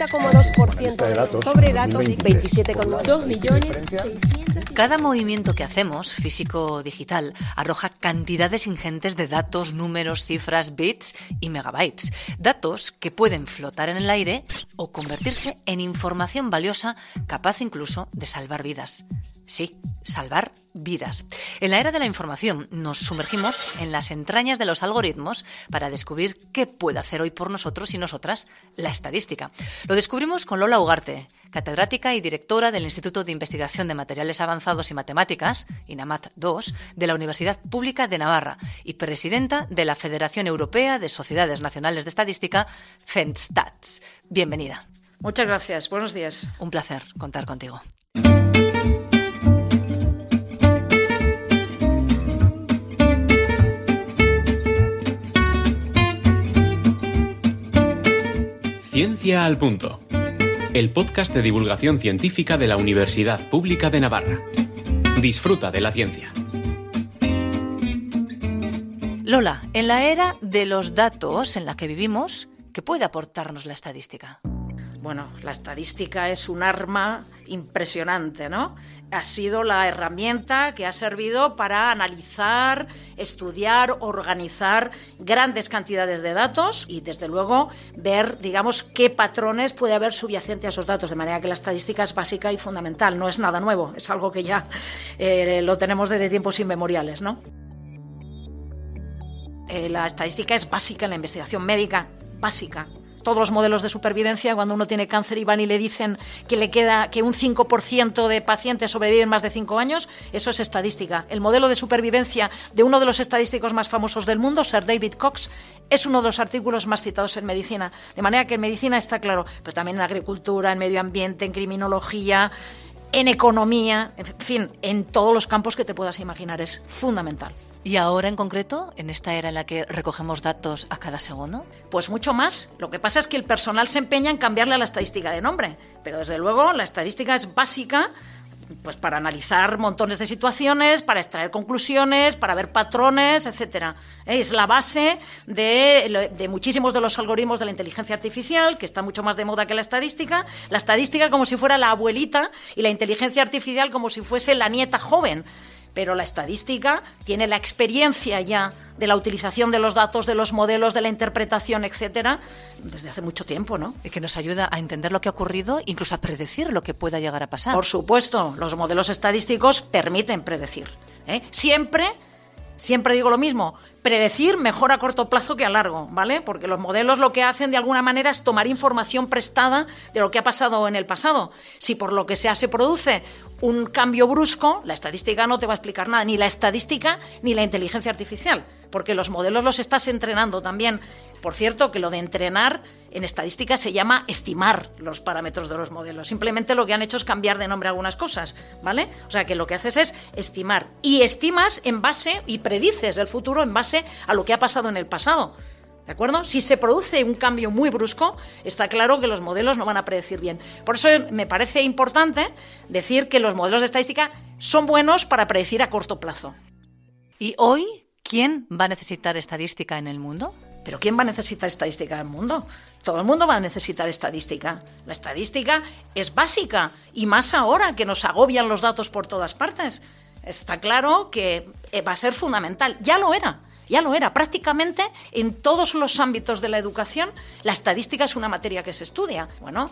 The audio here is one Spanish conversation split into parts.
30,2% sobre datos, 27,2 millones. Cada movimiento que hacemos, físico o digital, arroja cantidades ingentes de datos, números, cifras, bits y megabytes. Datos que pueden flotar en el aire o convertirse en información valiosa capaz incluso de salvar vidas. Sí, salvar vidas. En la era de la información nos sumergimos en las entrañas de los algoritmos para descubrir qué puede hacer hoy por nosotros y nosotras la estadística. Lo descubrimos con Lola Ugarte, catedrática y directora del Instituto de Investigación de Materiales Avanzados y Matemáticas, INAMAT II, de la Universidad Pública de Navarra y presidenta de la Federación Europea de Sociedades Nacionales de Estadística, FENSTATS. Bienvenida. Muchas gracias. Buenos días. Un placer contar contigo. Ciencia al Punto, el podcast de divulgación científica de la Universidad Pública de Navarra. Disfruta de la ciencia. Lola, en la era de los datos en la que vivimos, ¿qué puede aportarnos la estadística? Bueno, la estadística es un arma impresionante, ¿no? Ha sido la herramienta que ha servido para analizar, estudiar, organizar grandes cantidades de datos y, desde luego, ver, digamos, qué patrones puede haber subyacente a esos datos. De manera que la estadística es básica y fundamental, no es nada nuevo, es algo que ya eh, lo tenemos desde tiempos inmemoriales, ¿no? Eh, la estadística es básica en la investigación médica, básica todos los modelos de supervivencia, cuando uno tiene cáncer y van y le dicen que le queda que un 5% de pacientes sobreviven más de 5 años, eso es estadística. El modelo de supervivencia de uno de los estadísticos más famosos del mundo, Sir David Cox, es uno de los artículos más citados en medicina. De manera que en medicina está claro, pero también en agricultura, en medio ambiente, en criminología, en economía, en fin, en todos los campos que te puedas imaginar, es fundamental. ¿Y ahora en concreto, en esta era en la que recogemos datos a cada segundo? Pues mucho más. Lo que pasa es que el personal se empeña en cambiarle a la estadística de nombre, pero desde luego la estadística es básica pues para analizar montones de situaciones, para extraer conclusiones, para ver patrones, etcétera. Es la base de, de, muchísimos de los algoritmos de la inteligencia artificial, que está mucho más de moda que la estadística. La estadística como si fuera la abuelita y la inteligencia artificial como si fuese la nieta joven pero la estadística tiene la experiencia ya de la utilización de los datos, de los modelos, de la interpretación, etcétera, desde hace mucho tiempo, ¿no? Y que nos ayuda a entender lo que ha ocurrido, incluso a predecir lo que pueda llegar a pasar. Por supuesto, los modelos estadísticos permiten predecir. ¿eh? Siempre Siempre digo lo mismo, predecir mejor a corto plazo que a largo, ¿vale? Porque los modelos lo que hacen de alguna manera es tomar información prestada de lo que ha pasado en el pasado. Si por lo que sea se produce un cambio brusco, la estadística no te va a explicar nada, ni la estadística ni la inteligencia artificial, porque los modelos los estás entrenando también. Por cierto, que lo de entrenar en estadística se llama estimar los parámetros de los modelos. Simplemente lo que han hecho es cambiar de nombre algunas cosas, ¿vale? O sea que lo que haces es estimar. Y estimas en base y predices el futuro en base a lo que ha pasado en el pasado. ¿De acuerdo? Si se produce un cambio muy brusco, está claro que los modelos no van a predecir bien. Por eso me parece importante decir que los modelos de estadística son buenos para predecir a corto plazo. ¿Y hoy quién va a necesitar estadística en el mundo? Pero ¿quién va a necesitar estadística en el mundo? Todo el mundo va a necesitar estadística. La estadística es básica y más ahora que nos agobian los datos por todas partes. Está claro que va a ser fundamental. Ya lo era. Ya lo era. Prácticamente en todos los ámbitos de la educación, la estadística es una materia que se estudia. Bueno,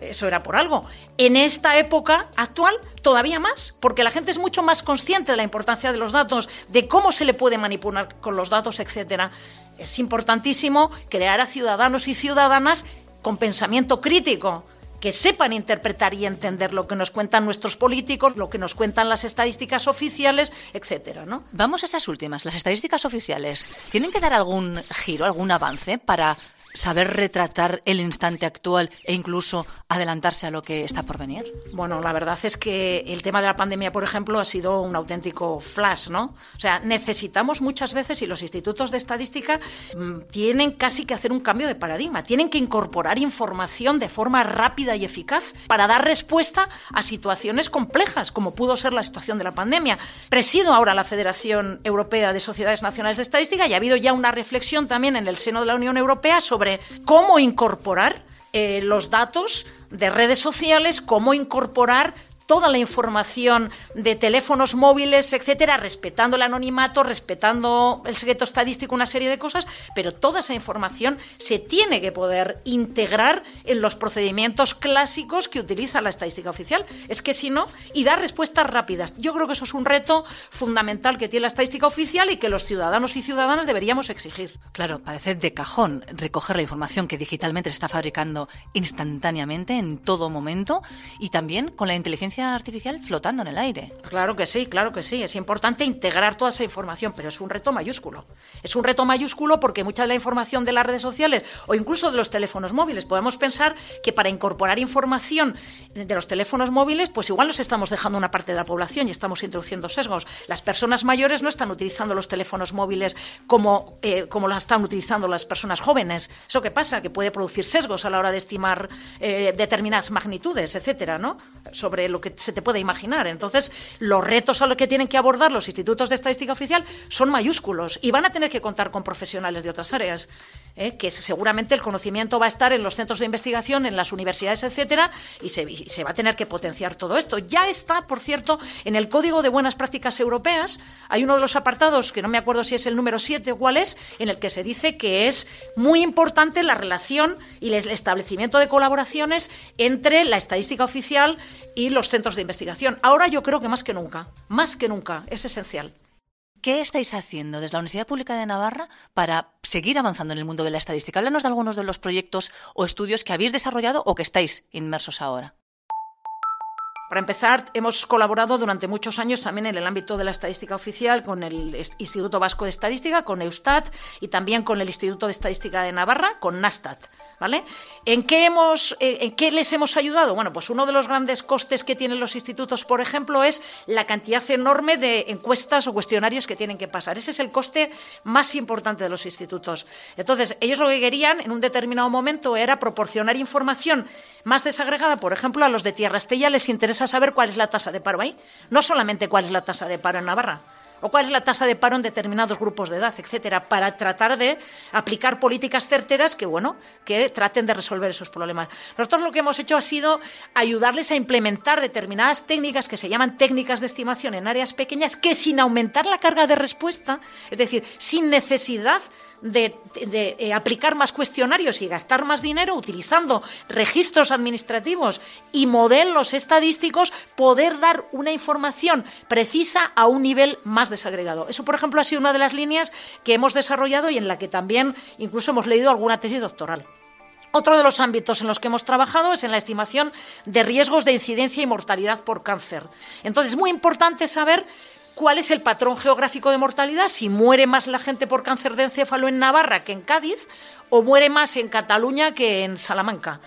eso era por algo. En esta época actual, todavía más, porque la gente es mucho más consciente de la importancia de los datos, de cómo se le puede manipular con los datos, etcétera. Es importantísimo crear a ciudadanos y ciudadanas con pensamiento crítico, que sepan interpretar y entender lo que nos cuentan nuestros políticos, lo que nos cuentan las estadísticas oficiales, etcétera, ¿no? Vamos a esas últimas, las estadísticas oficiales. ¿Tienen que dar algún giro, algún avance para saber retratar el instante actual e incluso adelantarse a lo que está por venir? Bueno, la verdad es que el tema de la pandemia, por ejemplo, ha sido un auténtico flash, ¿no? O sea, necesitamos muchas veces, y los institutos de estadística mm, tienen casi que hacer un cambio de paradigma, tienen que incorporar información de forma rápida y eficaz para dar respuesta a situaciones complejas, como pudo ser la situación de la pandemia. Presido ahora la Federación Europea de Sociedades Nacionales de Estadística y ha habido ya una reflexión también en el seno de la Unión Europea sobre cómo incorporar eh, los datos de redes sociales, cómo incorporar toda la información de teléfonos móviles, etcétera, respetando el anonimato, respetando el secreto estadístico, una serie de cosas, pero toda esa información se tiene que poder integrar en los procedimientos clásicos que utiliza la estadística oficial. Es que si no, y dar respuestas rápidas. Yo creo que eso es un reto fundamental que tiene la estadística oficial y que los ciudadanos y ciudadanas deberíamos exigir. Claro, parece de cajón recoger la información que digitalmente se está fabricando instantáneamente, en todo momento, y también con la inteligencia artificial flotando en el aire. Claro que sí, claro que sí. Es importante integrar toda esa información, pero es un reto mayúsculo. Es un reto mayúsculo porque mucha de la información de las redes sociales o incluso de los teléfonos móviles, podemos pensar que para incorporar información de los teléfonos móviles, pues igual nos estamos dejando una parte de la población y estamos introduciendo sesgos. Las personas mayores no están utilizando los teléfonos móviles como, eh, como las están utilizando las personas jóvenes. ¿Eso qué pasa? Que puede producir sesgos a la hora de estimar eh, determinadas magnitudes, etcétera, ¿no? Sobre lo que se te puede imaginar. Entonces, los retos a los que tienen que abordar los institutos de estadística oficial son mayúsculos y van a tener que contar con profesionales de otras áreas. ¿Eh? que seguramente el conocimiento va a estar en los centros de investigación, en las universidades, etcétera, y se, y se, va a tener que potenciar todo esto. Ya está, por cierto, en el Código de Buenas Prácticas Europeas, hay uno de los apartados, que no me acuerdo si es el número 7 o cuál es, en el que se dice que es muy importante la relación y el establecimiento de colaboraciones entre la estadística oficial y los centros de investigación. Ahora yo creo que más que nunca, más que nunca, es esencial. ¿Qué estáis haciendo desde la Universidad Pública de Navarra para seguir avanzando en el mundo de la estadística? Háblanos de algunos de los proyectos o estudios que habéis desarrollado o que estáis inmersos ahora. Para empezar, hemos colaborado durante muchos años también en el ámbito de la estadística oficial con el Instituto Vasco de Estadística, con Eustat y también con el Instituto de Estadística de Navarra, con Nastat. ¿Vale? ¿En qué, hemos, eh, ¿En qué les hemos ayudado? Bueno, pues uno de los grandes costes que tienen los institutos, por ejemplo, es la cantidad enorme de encuestas o cuestionarios que tienen que pasar. Ese es el coste más importante de los institutos. Entonces, ellos lo que querían en un determinado momento era proporcionar información más desagregada, por ejemplo, a los de Tierra Estella les interesa saber cuál es la tasa de paro ahí, no solamente cuál es la tasa de paro en Navarra o cuál es la tasa de paro en determinados grupos de edad, etcétera, para tratar de aplicar políticas certeras que, bueno, que traten de resolver esos problemas. Nosotros lo que hemos hecho ha sido ayudarles a implementar determinadas técnicas que se llaman técnicas de estimación en áreas pequeñas que sin aumentar la carga de respuesta, es decir, sin necesidad de, eh, aplicar más cuestionarios y gastar más dinero utilizando registros administrativos y modelos estadísticos, poder dar una información precisa a un nivel más desagregado. Eso, por ejemplo, ha sido una de las líneas que hemos desarrollado y en la que también incluso hemos leído alguna tesis doctoral. Otro de los ámbitos en los que hemos trabajado es en la estimación de riesgos de incidencia y mortalidad por cáncer. Entonces, es muy importante saber cuál es el patrón geográfico de mortalidad, si muere más la gente por cáncer de encéfalo en Navarra que en Cádiz, o muere más en Cataluña que en Salamanca.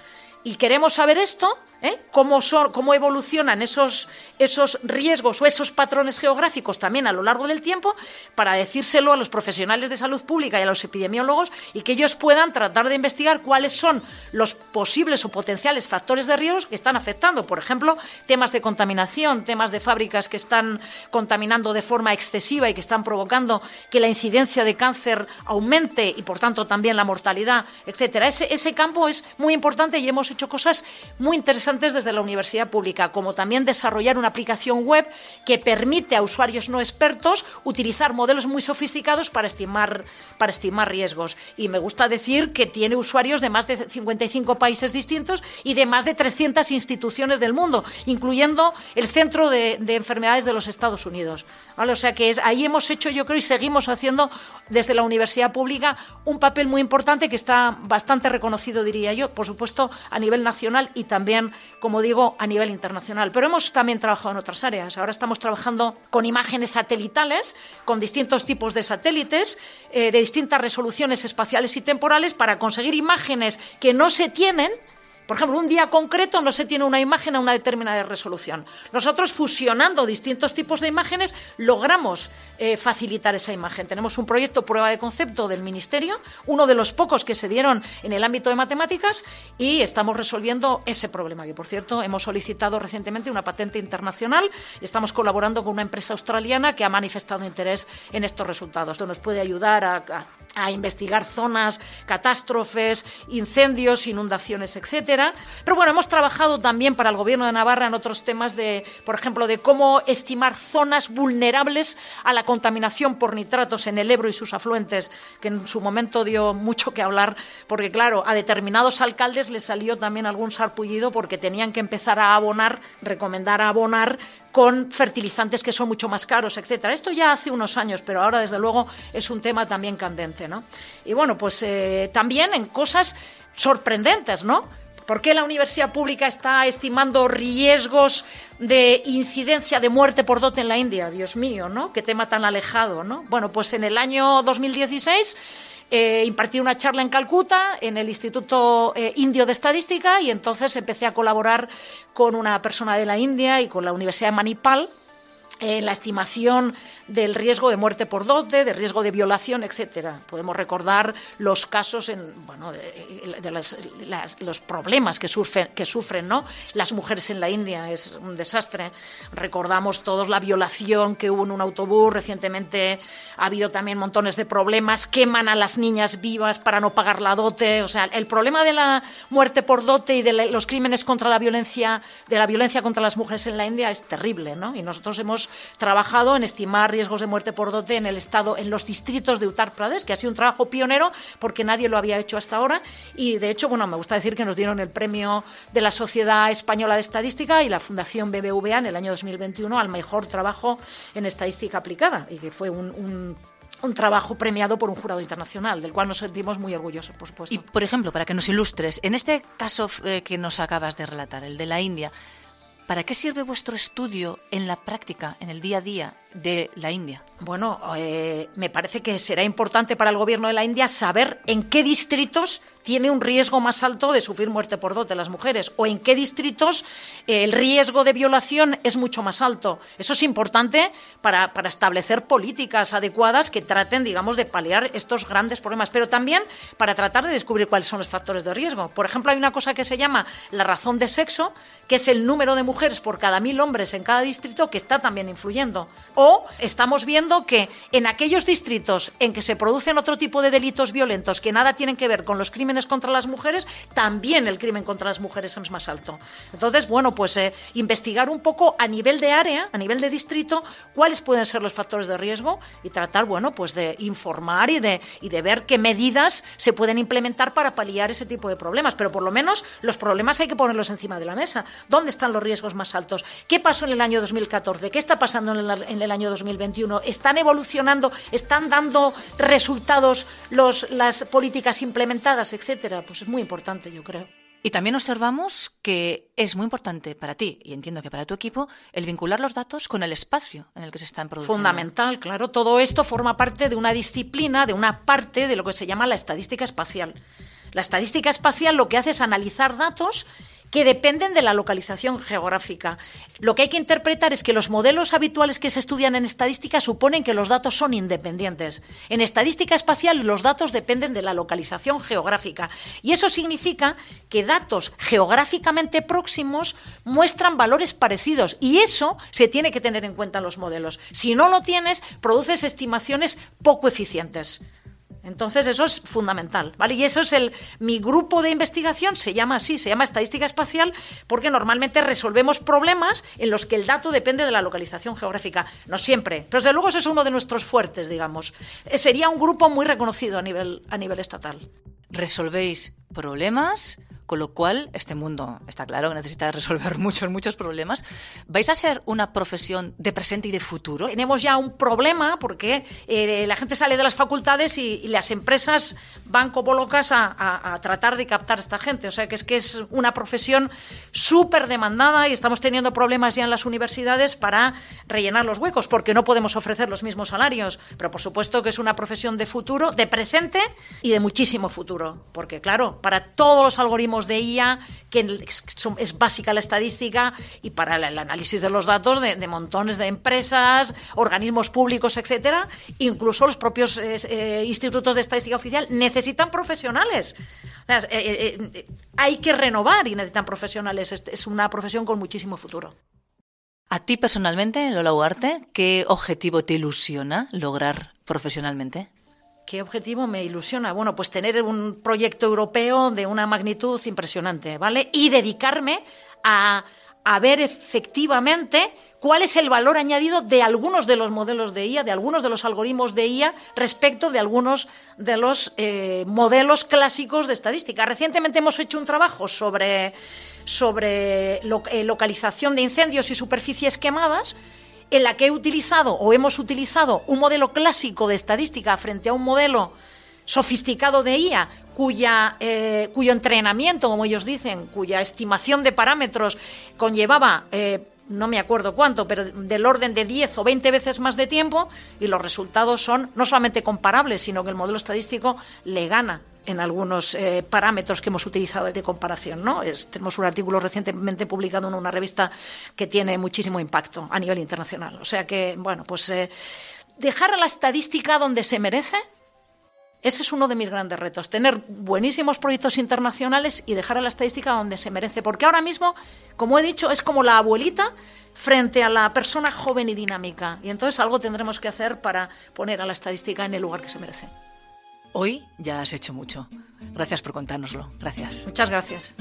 Y queremos saber esto ¿eh? cómo, son, cómo evolucionan esos, esos riesgos o esos patrones geográficos también a lo largo del tiempo para decírselo a los profesionales de salud pública y a los epidemiólogos y que ellos puedan tratar de investigar cuáles son los posibles o potenciales factores de riesgo que están afectando. Por ejemplo, temas de contaminación, temas de fábricas que están contaminando de forma excesiva y que están provocando que la incidencia de cáncer aumente y por tanto también la mortalidad, etcétera. Ese, ese campo es muy importante y hemos hecho cosas muy interesantes desde la universidad pública, como también desarrollar una aplicación web que permite a usuarios no expertos utilizar modelos muy sofisticados para estimar, para estimar riesgos. Y me gusta decir que tiene usuarios de más de 55 países distintos y de más de 300 instituciones del mundo, incluyendo el Centro de, Enfermedades de los Estados Unidos. O sea que es, ahí hemos hecho, yo creo, y seguimos haciendo desde la universidad pública un papel muy importante que está bastante reconocido, diría yo, por supuesto, a nivel nacional y también como digo, a nivel internacional. Pero hemos también trabajado en otras áreas. Ahora estamos trabajando con imágenes satelitales, con distintos tipos de satélites, eh, de distintas resoluciones espaciales y temporales, para conseguir imágenes que no se tienen por ejemplo, un día concreto no se tiene una imagen a una determinada resolución. Nosotros, fusionando distintos tipos de imágenes, logramos eh, facilitar esa imagen. Tenemos un proyecto prueba de concepto del Ministerio, uno de los pocos que se dieron en el ámbito de matemáticas, y estamos resolviendo ese problema, que por cierto hemos solicitado recientemente una patente internacional y estamos colaborando con una empresa australiana que ha manifestado interés en estos resultados. Esto nos puede ayudar a a investigar zonas, catástrofes, incendios, inundaciones, etcétera. Pero bueno, hemos trabajado también para el Gobierno de Navarra en otros temas de, por ejemplo, de cómo estimar zonas vulnerables a la contaminación por nitratos en el Ebro y sus afluentes, que en su momento dio mucho que hablar, porque claro, a determinados alcaldes les salió también algún sarpullido porque tenían que empezar a abonar, recomendar abonar con fertilizantes que son mucho más caros, etcétera. Esto ya hace unos años, pero ahora desde luego es un tema también candente, ¿no? Y bueno, pues eh, también en cosas sorprendentes, ¿no? ¿Por qué la universidad pública está estimando riesgos de incidencia de muerte por dote en la India? Dios mío, ¿no? Qué tema tan alejado, ¿no? Bueno, pues en el año 2016 eh, impartí una charla en Calcuta, en el Instituto eh, Indio de Estadística, y entonces empecé a colaborar con una persona de la India y con la Universidad de Manipal en la estimación del riesgo de muerte por dote, de riesgo de violación, etcétera. Podemos recordar los casos en, bueno, de, los problemas que sufren, que sufren ¿no? las mujeres en la India. Es un desastre. Recordamos todos la violación que hubo en un autobús. Recientemente ha habido también montones de problemas. Queman a las niñas vivas para no pagar la dote. O sea, el problema de la muerte por dote y de los crímenes contra la violencia, de la violencia contra las mujeres en la India es terrible, ¿no? Y nosotros hemos trabajado en estimar riesgos de muerte por dote en el estado, en los distritos de Uttar Pradesh, que ha sido un trabajo pionero porque nadie lo había hecho hasta ahora. Y de hecho, bueno, me gusta decir que nos dieron el premio de la Sociedad Española de Estadística y la Fundación BBVA en el año 2021 al mejor trabajo en estadística aplicada y que fue un, trabajo premiado por un jurado internacional, del cual nos sentimos muy orgullosos, por supuesto. Y, por ejemplo, para que nos ilustres, en este caso eh, que nos acabas de relatar, el de la India, ¿Para qué sirve vuestro estudio en la práctica, en el día a día de la India? Bueno, eh, me parece que será importante para el gobierno de la India saber en qué distritos tiene un riesgo más alto de sufrir muerte por dote las mujeres o en qué distritos eh, el riesgo de violación es mucho más alto. Eso es importante para, para, establecer políticas adecuadas que traten, digamos, de paliar estos grandes problemas, pero también para tratar de descubrir cuáles son los factores de riesgo. Por ejemplo, hay una cosa que se llama la razón de sexo, que es el número de mujeres por cada mil hombres en cada distrito, que está también influyendo. O estamos viendo que en aquellos distritos en que se producen otro tipo de delitos violentos que nada tienen que ver con los crímenes contra las mujeres, también el crimen contra las mujeres es más alto. Entonces, bueno, pues eh, investigar un poco a nivel de área, a nivel de distrito, cuáles pueden ser los factores de riesgo y tratar, bueno, pues de informar y de, y de ver qué medidas se pueden implementar para paliar ese tipo de problemas. Pero por lo menos los problemas hay que ponerlos encima de la mesa. ¿Dónde están los riesgos más altos? ¿Qué pasó en el año 2014? ¿Qué está pasando en el, en el año 2021? ¿Están evolucionando? ¿Están dando resultados las políticas implementadas, etcétera? Pues es muy importante, yo creo. Y también observamos que es muy importante para ti, y entiendo que para tu equipo, el vincular los datos con el espacio en el que se están produciendo. Fundamental, claro. Todo esto forma parte de una disciplina, de una parte de lo que se llama la estadística espacial. La estadística espacial lo que hace es analizar datos que dependen de la localización geográfica. Lo que hay que interpretar es que los modelos habituales que se estudian en estadística suponen que los datos son independientes. En estadística espacial los datos dependen de la localización geográfica y eso significa que datos geográficamente próximos muestran valores parecidos y eso se tiene que tener en cuenta en los modelos. Si no lo tienes, produces estimaciones poco eficientes. Entonces eso es fundamental, ¿vale? Y eso es el mi grupo de investigación se llama así, se llama estadística espacial porque normalmente resolvemos problemas en los que el dato depende de la localización geográfica, no siempre, pero desde luego ese es uno de nuestros fuertes, digamos. Eh, sería un grupo muy reconocido a nivel a nivel estatal. Resolvéis problemas con lo cual este mundo está claro que necesita resolver muchos, muchos problemas. ¿Vais a ser una profesión de presente y de futuro? Tenemos ya un problema porque eh, la gente sale de las facultades y, las empresas van como locas a, tratar de captar a esta gente. O sea que es que es una profesión súper demandada y estamos teniendo problemas ya en las universidades para rellenar los huecos porque no podemos ofrecer los mismos salarios. Pero por supuesto que es una profesión de futuro, de presente y de muchísimo futuro. Porque claro, para todos los algoritmos de IA, que es básica la estadística, y para el análisis de los datos de, montones de empresas, organismos públicos, etcétera, incluso los propios eh, eh, institutos de estadística oficial necesitan profesionales. Eh, hay que renovar y necesitan profesionales. Es una profesión con muchísimo futuro. A ti personalmente, Lola Ugarte, ¿qué objetivo te ilusiona lograr profesionalmente? ¿Qué objetivo me ilusiona? Bueno, pues tener un proyecto europeo de una magnitud impresionante, ¿vale? Y dedicarme a, ver efectivamente cuál es el valor añadido de algunos de los modelos de IA, de algunos de los algoritmos de IA respecto de algunos de los eh, modelos clásicos de estadística. Recientemente hemos hecho un trabajo sobre, sobre eh, localización de incendios y superficies quemadas en la que he utilizado o hemos utilizado un modelo clásico de estadística frente a un modelo sofisticado de IA, cuya, eh, cuyo entrenamiento, como ellos dicen, cuya estimación de parámetros conllevaba, eh, no me acuerdo cuánto, pero del orden de 10 o 20 veces más de tiempo, y los resultados son no solamente comparables, sino que el modelo estadístico le gana en algunos eh, parámetros que hemos utilizado de comparación. ¿no? tenemos un artículo recientemente publicado en una revista que tiene muchísimo impacto a nivel internacional. O sea que, bueno, pues eh, dejar a la estadística donde se merece. Ese es uno de mis grandes retos, tener buenísimos proyectos internacionales y dejar a la estadística donde se merece, porque ahora mismo, como he dicho, es como la abuelita frente a la persona joven y dinámica, y entonces algo tendremos que hacer para poner a la estadística en el lugar que se merece. Hoy ya has hecho mucho. Gracias por contárnoslo. Gracias. Muchas gracias.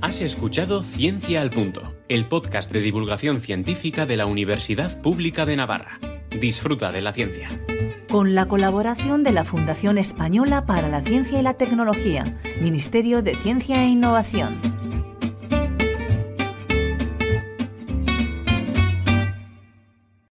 Has escuchado Ciencia al Punto, el podcast de divulgación científica de la Universidad Pública de Navarra. Disfruta de la ciencia. Con la colaboración de la Fundación Española para la Ciencia y la Tecnología, Ministerio de Ciencia e Innovación.